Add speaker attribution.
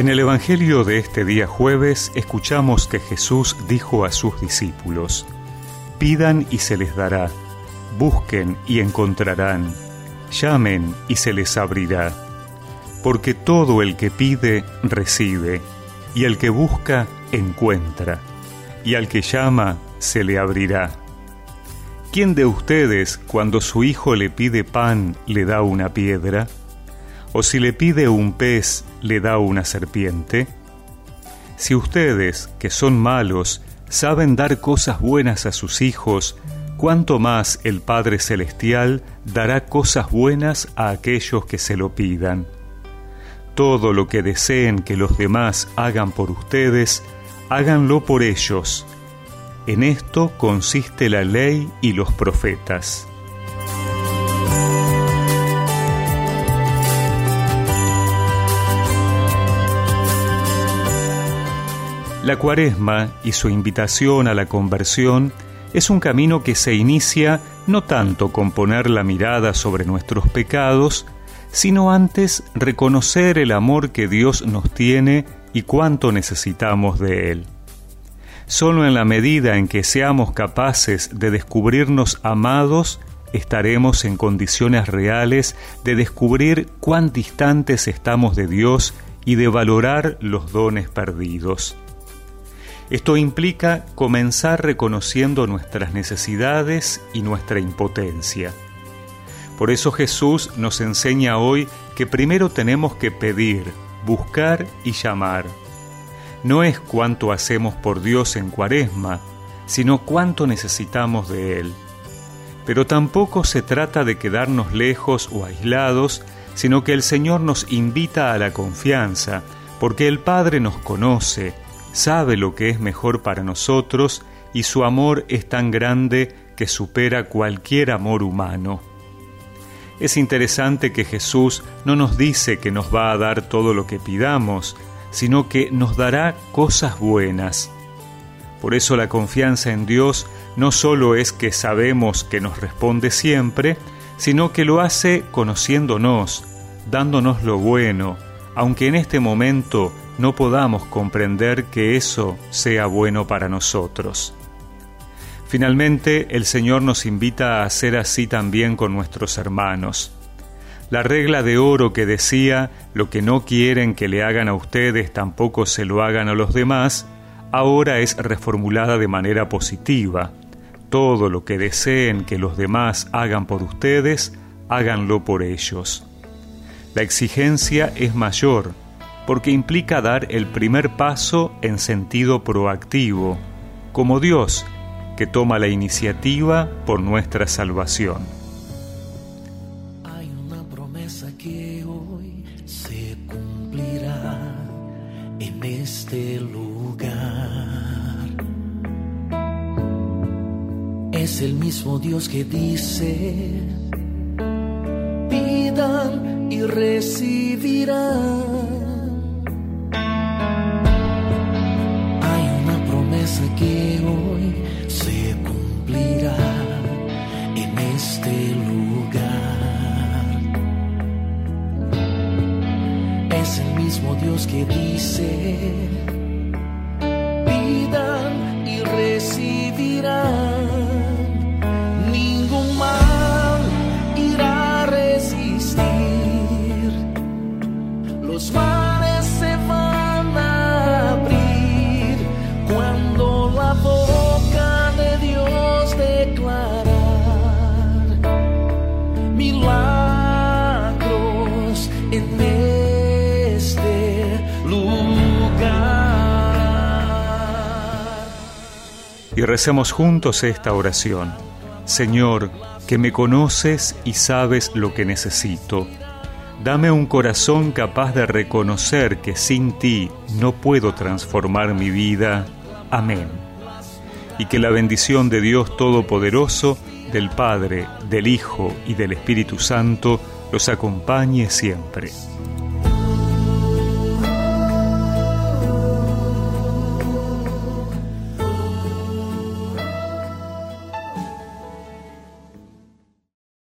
Speaker 1: En el Evangelio de este día jueves escuchamos que Jesús dijo a sus discípulos, Pidan y se les dará, busquen y encontrarán, llamen y se les abrirá, porque todo el que pide, recibe, y el que busca, encuentra, y al que llama, se le abrirá. ¿Quién de ustedes, cuando su hijo le pide pan, le da una piedra? ¿O si le pide un pez, le da una serpiente? Si ustedes, que son malos, saben dar cosas buenas a sus hijos, cuánto más el Padre Celestial dará cosas buenas a aquellos que se lo pidan. Todo lo que deseen que los demás hagan por ustedes, háganlo por ellos. En esto consiste la ley y los profetas. La cuaresma y su invitación a la conversión es un camino que se inicia no tanto con poner la mirada sobre nuestros pecados, sino antes reconocer el amor que Dios nos tiene y cuánto necesitamos de Él. Solo en la medida en que seamos capaces de descubrirnos amados, estaremos en condiciones reales de descubrir cuán distantes estamos de Dios y de valorar los dones perdidos. Esto implica comenzar reconociendo nuestras necesidades y nuestra impotencia. Por eso Jesús nos enseña hoy que primero tenemos que pedir, buscar y llamar. No es cuánto hacemos por Dios en cuaresma, sino cuánto necesitamos de Él. Pero tampoco se trata de quedarnos lejos o aislados, sino que el Señor nos invita a la confianza, porque el Padre nos conoce, sabe lo que es mejor para nosotros y su amor es tan grande que supera cualquier amor humano. Es interesante que Jesús no nos dice que nos va a dar todo lo que pidamos, sino que nos dará cosas buenas. Por eso la confianza en Dios no solo es que sabemos que nos responde siempre, sino que lo hace conociéndonos, dándonos lo bueno, aunque en este momento no podamos comprender que eso sea bueno para nosotros. Finalmente, el Señor nos invita a hacer así también con nuestros hermanos. La regla de oro que decía, lo que no quieren que le hagan a ustedes tampoco se lo hagan a los demás, ahora es reformulada de manera positiva. Todo lo que deseen que los demás hagan por ustedes, háganlo por ellos. La exigencia es mayor, porque implica dar el primer paso en sentido proactivo, como Dios, que toma la iniciativa por nuestra salvación.
Speaker 2: Hay una promesa que hoy se cumplirá en este lugar. Es el mismo Dios que dice, pidan y recibirán mismo Dios que dice, pidan y recibirán. Ningún mal irá a resistir. Los
Speaker 1: y recemos juntos esta oración. Señor, que me conoces y sabes lo que necesito. Dame un corazón capaz de reconocer que sin ti no puedo transformar mi vida. Amén. Y que la bendición de Dios Todopoderoso, del Padre, del Hijo y del Espíritu Santo los acompañe siempre.